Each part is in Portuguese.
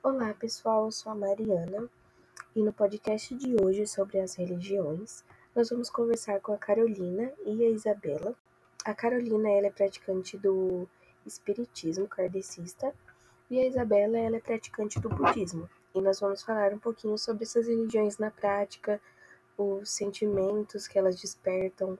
Olá pessoal, eu sou a Mariana e no podcast de hoje sobre as religiões nós vamos conversar com a Carolina e a Isabela. A Carolina ela é praticante do espiritismo kardecista e a Isabela ela é praticante do budismo e nós vamos falar um pouquinho sobre essas religiões na prática, os sentimentos que elas despertam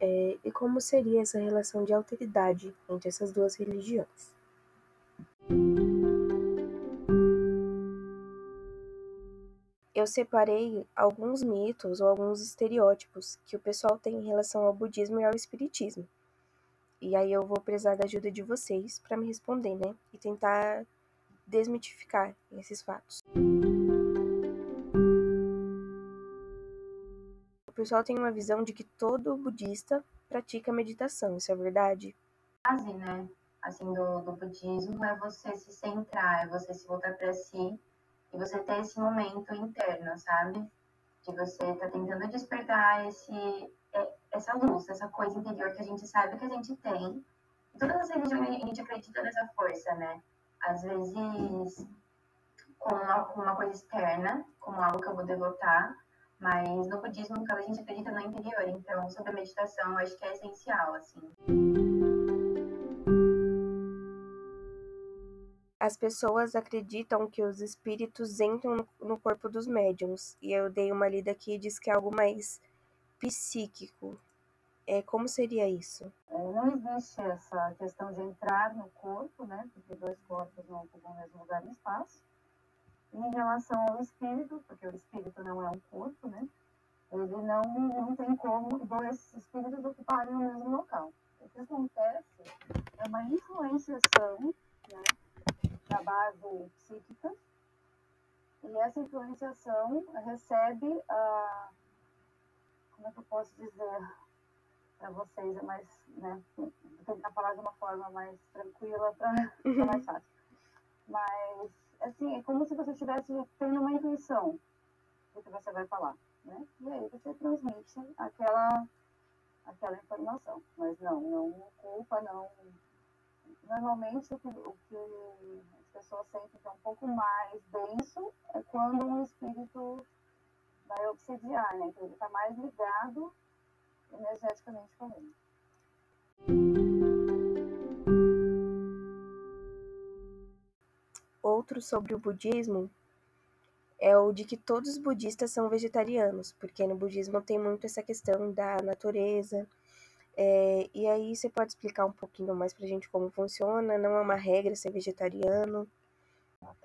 é, e como seria essa relação de alteridade entre essas duas religiões. Eu separei alguns mitos ou alguns estereótipos que o pessoal tem em relação ao budismo e ao espiritismo. E aí eu vou precisar da ajuda de vocês para me responder, né? E tentar desmitificar esses fatos. O pessoal tem uma visão de que todo budista pratica meditação, isso é verdade? Base, né? Assim, do, do budismo é você se centrar, é você se voltar para si e você ter esse momento interno, sabe? De você estar tá tentando despertar esse, é, essa luz, essa coisa interior que a gente sabe que a gente tem. E todas as religiões a gente acredita nessa força, né? Às vezes como uma, uma coisa externa, como algo que eu vou devotar, mas no budismo, a gente acredita no interior. Então, sobre a meditação, eu acho que é essencial, assim. As pessoas acreditam que os espíritos entram no corpo dos médiums, e eu dei uma lida aqui e diz que é algo mais psíquico. É, como seria isso? É, não existe essa questão de entrar no corpo, né? Porque dois corpos não ocupam o mesmo lugar no espaço. Em relação ao espírito, porque o espírito não é um corpo, né? Ele não, não tem como dois espíritos ocuparem o mesmo local. O que acontece é uma influenciação, né? Da base psíquica, e essa influenciação recebe a. Como é que eu posso dizer para vocês? É mais. Né, vou tentar falar de uma forma mais tranquila para ficar mais fácil. Mas, assim, é como se você estivesse tendo uma intuição do que você vai falar. Né? E aí você transmite aquela, aquela informação. Mas não, não culpa, não. Normalmente o que, o que pessoa sente que é um pouco mais denso é quando um espírito vai obsediar, né? Então ele está mais ligado energeticamente com ele. Outro sobre o budismo é o de que todos os budistas são vegetarianos, porque no budismo tem muito essa questão da natureza. É, e aí você pode explicar um pouquinho mais pra gente como funciona? Não é uma regra ser vegetariano?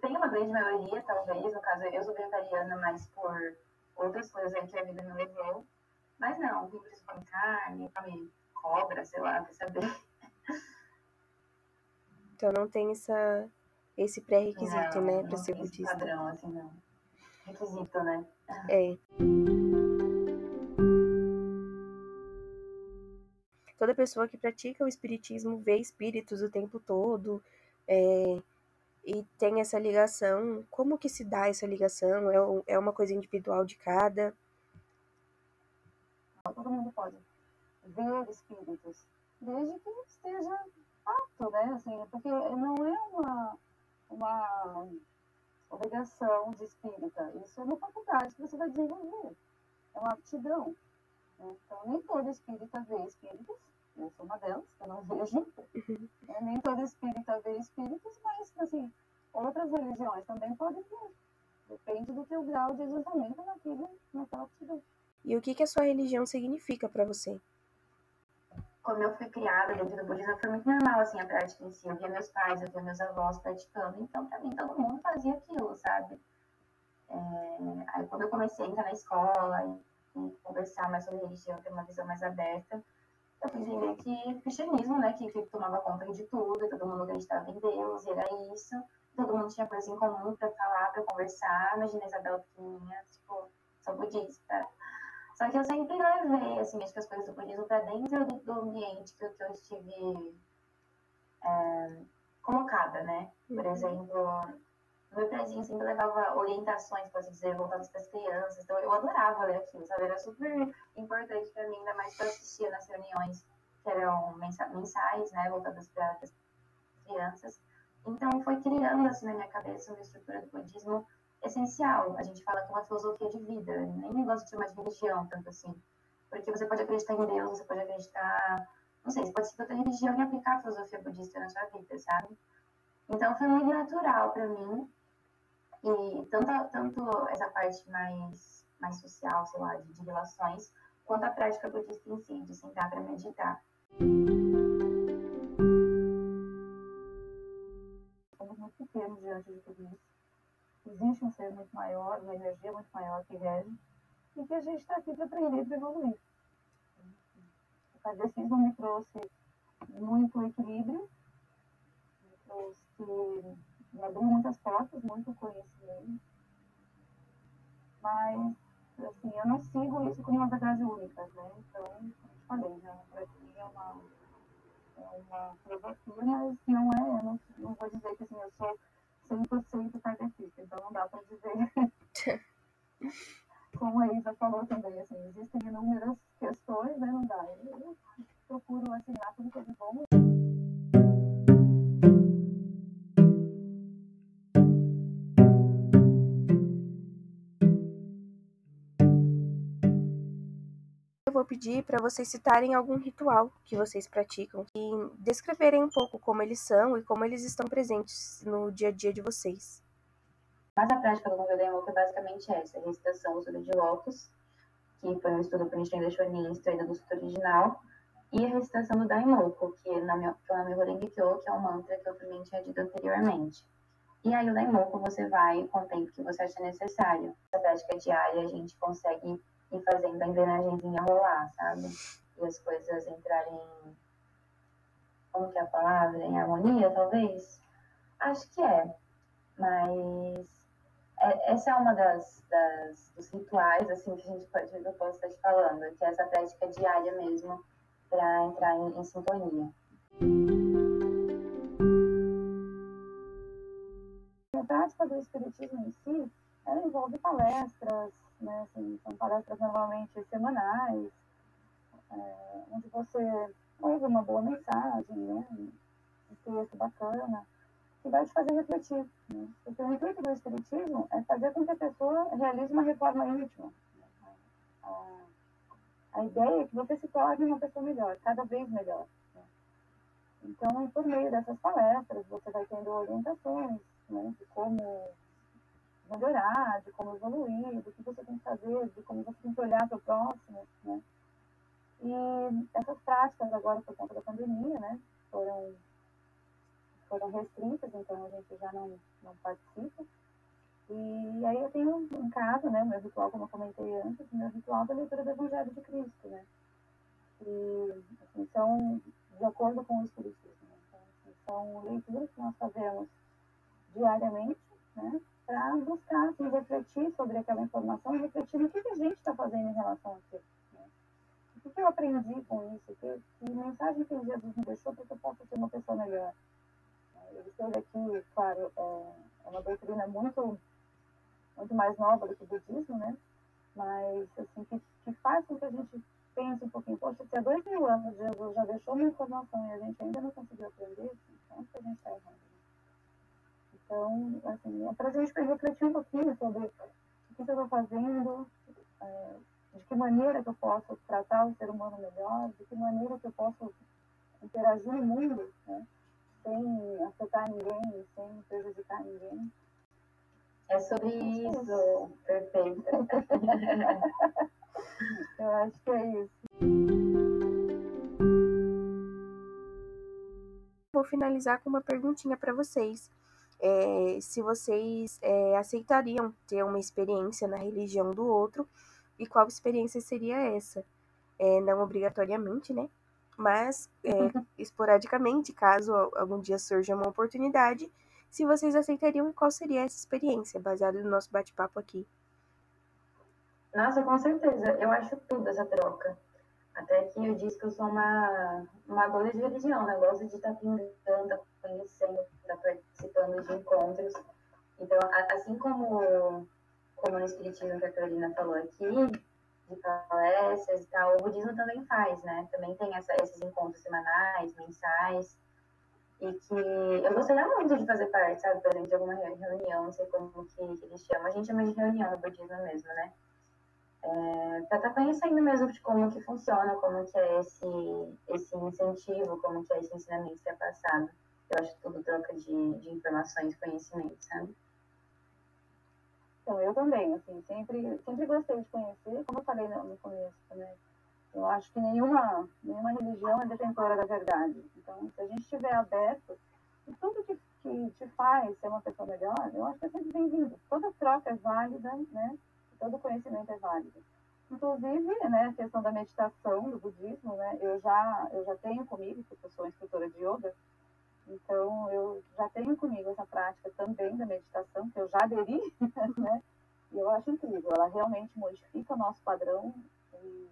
Tem uma grande maioria, talvez, no caso eu sou vegetariana, mas por outras coisas aí que a vida me levou. Mas não, pessoas comem carne, come cobra, sei lá, quer saber. Então não tem essa, esse pré-requisito, né, pra ser budista. padrão, assim, não. Requisito, né? É. Toda pessoa que pratica o espiritismo vê espíritos o tempo todo, é, e tem essa ligação. Como que se dá essa ligação? É, é uma coisa individual de cada? Todo mundo pode ver espíritos, desde que esteja apto, né? Assim, porque não é uma, uma obrigação de espírita. Isso é uma faculdade que você vai desenvolver. É uma aptidão. Então, nem todo espírita vê espíritos. Eu sou uma delas, que eu não vejo. Uhum. É, nem todo espírita vê espíritos, mas, assim, outras religiões também podem ver. Depende de adiantamento naquele, naquela aptidão. E o que, que a sua religião significa para você? Como eu fui criada dentro do budismo, foi muito normal, assim, a prática em si. Eu via meus pais, eu via meus avós praticando, então, para mim, todo mundo fazia aquilo, sabe? É... Aí, quando eu comecei a entrar na escola e, e conversar mais sobre religião, ter uma visão mais aberta, eu fui entender que o cristianismo, né, que, que tomava conta de tudo, todo mundo acreditava em Deus, e era isso todo mundo tinha coisa em comum para falar, para conversar. Imagina a Isabela pequenininha, tipo, sou budista. Só que eu sempre levei, assim, acho que as coisas do budismo para dentro do, do, ambiente que, que eu estive é, colocada, né? Por uhum. exemplo, meu prezinho sempre levava orientações, posso dizer, voltadas para as crianças. Então, eu adorava ler aquilo, sabe? Era super importante para mim, ainda mais para assistir nas reuniões que eram mensais, né? Voltadas para as crianças. Então, foi criando assim na minha cabeça uma estrutura do budismo essencial. A gente fala que é uma filosofia de vida, nem gosto de chamar de religião tanto assim. Porque você pode acreditar em Deus, você pode acreditar, não sei, você pode seguir outra religião e aplicar a filosofia budista na sua vida, sabe? Então foi muito natural para mim. E tanto, tanto essa parte mais, mais social, sei lá, de, de relações, quanto a prática budista em si, de sentar para meditar. Pequenos diante de tudo isso. Existe um ser muito maior, uma energia muito maior que rege, e que a gente está aqui para aprender para evoluir. O kardecismo me trouxe muito equilíbrio, me trouxe, me abriu muitas portas, muito conhecimento, mas assim, eu não sigo isso como uma verdade única, né? Então, como eu falei, né? para mim é uma, é uma filosofia, mas não é, eu não, não vou dizer que assim, eu sou 100% kardecista, então não dá para dizer. como a Isa falou também, assim, existem inúmeras questões, né? Não dá. Eu procuro assinar tudo que é de bom. Vou pedir para vocês citarem algum ritual que vocês praticam e descreverem um pouco como eles são e como eles estão presentes no dia a dia de vocês. Mas a prática do Daimoku é basicamente essa, a recitação do de Locus, que foi um estudo por Nichiren Daishonin, extraído do estudo original, e a recitação do Daimoku, que é o nome Horenge Kyo, que é um mantra que eu também tinha dito anteriormente. E aí o Daimoku você vai com o tempo que você acha necessário. Essa prática diária a gente consegue ir fazendo a engrenagemzinha rolar, sabe? E as coisas entrarem, como que é a palavra? Em harmonia, talvez? Acho que é. Mas é, essa é uma das, das, dos rituais assim que a gente pode eu posso estar te falando, que é essa prática diária mesmo para entrar em, em, sintonia. A prática do espiritismo em si, ela envolve palestras, né, assim, são palestras normalmente semanais, é, onde você ouve uma boa mensagem, né, um texto bacana, que vai te fazer refletir. Né? Porque o intuito do Espiritismo é fazer com que a pessoa realize uma reforma íntima. A, a ideia é que você se torne uma pessoa melhor, cada vez melhor. Né? Então, por meio dessas palestras, você vai tendo orientações né, de como melhorar, de como evoluir, do que você tem que fazer, de como você tem que olhar para o próximo. Né? E essas práticas, agora por conta da pandemia, né, foram foram restritas, então a gente já não, não participa. E aí eu tenho em casa, né, meu ritual, como eu comentei antes, meu ritual da leitura do Evangelho de Cristo, né? E assim, são de acordo com o Espiritismo. Né? Então, assim, são leituras que nós fazemos diariamente, né? Para buscar assim, refletir sobre aquela informação, refletir no que, a gente está fazendo em relação a aquilo. Né? O que, que eu aprendi com isso? Que, que mensagem que Jesus me deixou para que eu possa ser uma pessoa melhor? ele esteve aqui, claro, é, é uma doutrina muito, muito mais nova do que o budismo, né? Mas, assim, que, que faz com que a gente pense um pouquinho, poxa, se há dois mil anos Jesus já deixou uma informação e a gente ainda não conseguiu aprender, então que a gente está errando. Então, assim, é para a gente refletir um pouquinho sobre o que, eu estou fazendo, é, de que maneira que eu posso tratar o ser humano melhor, de que maneira que eu posso interagir no mundo, né? sem afetar ninguém, sem prejudicar ninguém. É sobre isso. Perfeito. Eu acho que é isso. Vou finalizar com uma perguntinha para vocês. É, se vocês é, aceitariam ter uma experiência na religião do outro e qual experiência seria essa? É, não obrigatoriamente, né? mas é, esporadicamente, caso algum dia surja uma oportunidade, se vocês aceitariam qual seria essa experiência, baseada no nosso bate-papo aqui. Nossa, com certeza. Eu acho tudo essa troca. Até que eu disse que eu sou uma, uma dona de religião, né? Gosto de estar pingando, tá conhecendo, estar tá participando de encontros. Então, assim como, como no Espiritismo que a Carolina falou aqui, de palestras e tal, o budismo também faz, né? Também tem essa, esses encontros semanais, mensais. E que eu gostaria muito de fazer parte, sabe, por exemplo, de alguma reunião, não sei como que, que eles chamam. A gente chama de reunião no budismo mesmo, né? É, para estar tá conhecendo mesmo de como que funciona, como que é esse, esse incentivo, como que é esse ensinamento que é passado. Eu acho tudo troca de, de informações, conhecimento, sabe? Então, eu também, assim, sempre, sempre gostei de conhecer, como eu falei no, começo, né? Eu acho que nenhuma, nenhuma religião é detentora da verdade. Então, se a gente estiver aberto, tudo que, que te faz ser uma pessoa melhor, eu acho que é sempre bem-vindo. Toda troca é válida, né? Todo conhecimento é válido. Inclusive, né, a questão da meditação, do budismo, né, eu já, eu já tenho comigo, porque eu sou instrutora de yoga, então eu já tenho comigo essa prática também da meditação, que eu já aderi, né, e eu acho incrível, ela realmente modifica o nosso padrão e,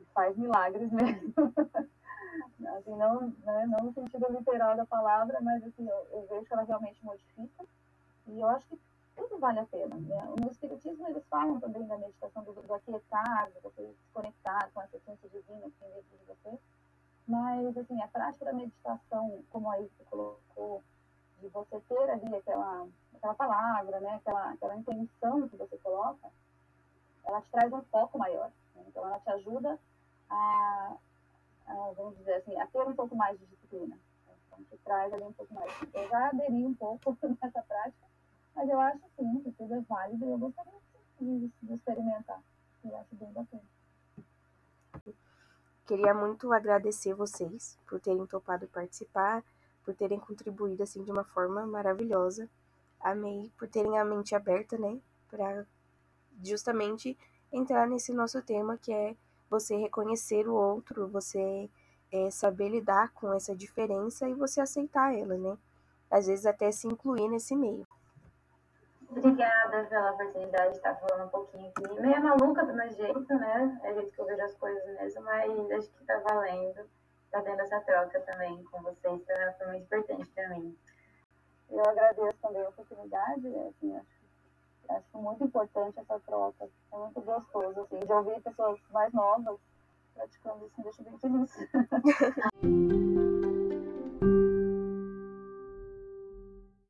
e faz milagres mesmo. assim, não, né, não no sentido literal da palavra, mas assim, eu, eu vejo que ela realmente modifica, e eu acho que tudo vale a pena. Né? No Espiritismo, eles falam também da meditação do, do aquietar, de você se conectar com a essência divina que tem dentro de você. Mas, assim, a prática da meditação, como aí você colocou, de você ter ali aquela, aquela palavra, né? aquela, aquela intenção que você coloca, ela te traz um foco maior. Né? Então, ela te ajuda a, a, vamos dizer assim, a ter um pouco mais de disciplina. Então, te traz ali um pouco mais. Eu já aderi um pouco nessa prática, mas eu acho sim que tudo é válido e eu gostaria de, de experimentar. Eu acho bem bacana. Queria muito agradecer vocês por terem topado participar, por terem contribuído assim de uma forma maravilhosa. Amei por terem a mente aberta, né, para justamente entrar nesse nosso tema que é você reconhecer o outro, você é, saber lidar com essa diferença e você aceitar ela, né? Às vezes até se incluir nesse meio. Obrigada pela oportunidade de estar falando um pouquinho aqui. Meio maluca do meu jeito, né? É o jeito que eu vejo as coisas mesmo, mas acho que tá valendo. Tá tendo essa troca também com vocês, tá? foi muito importante para mim. Eu agradeço também a oportunidade, assim, acho, acho muito importante essa troca. É muito gostoso, assim, de ouvir pessoas mais novas praticando isso me deixa bem feliz.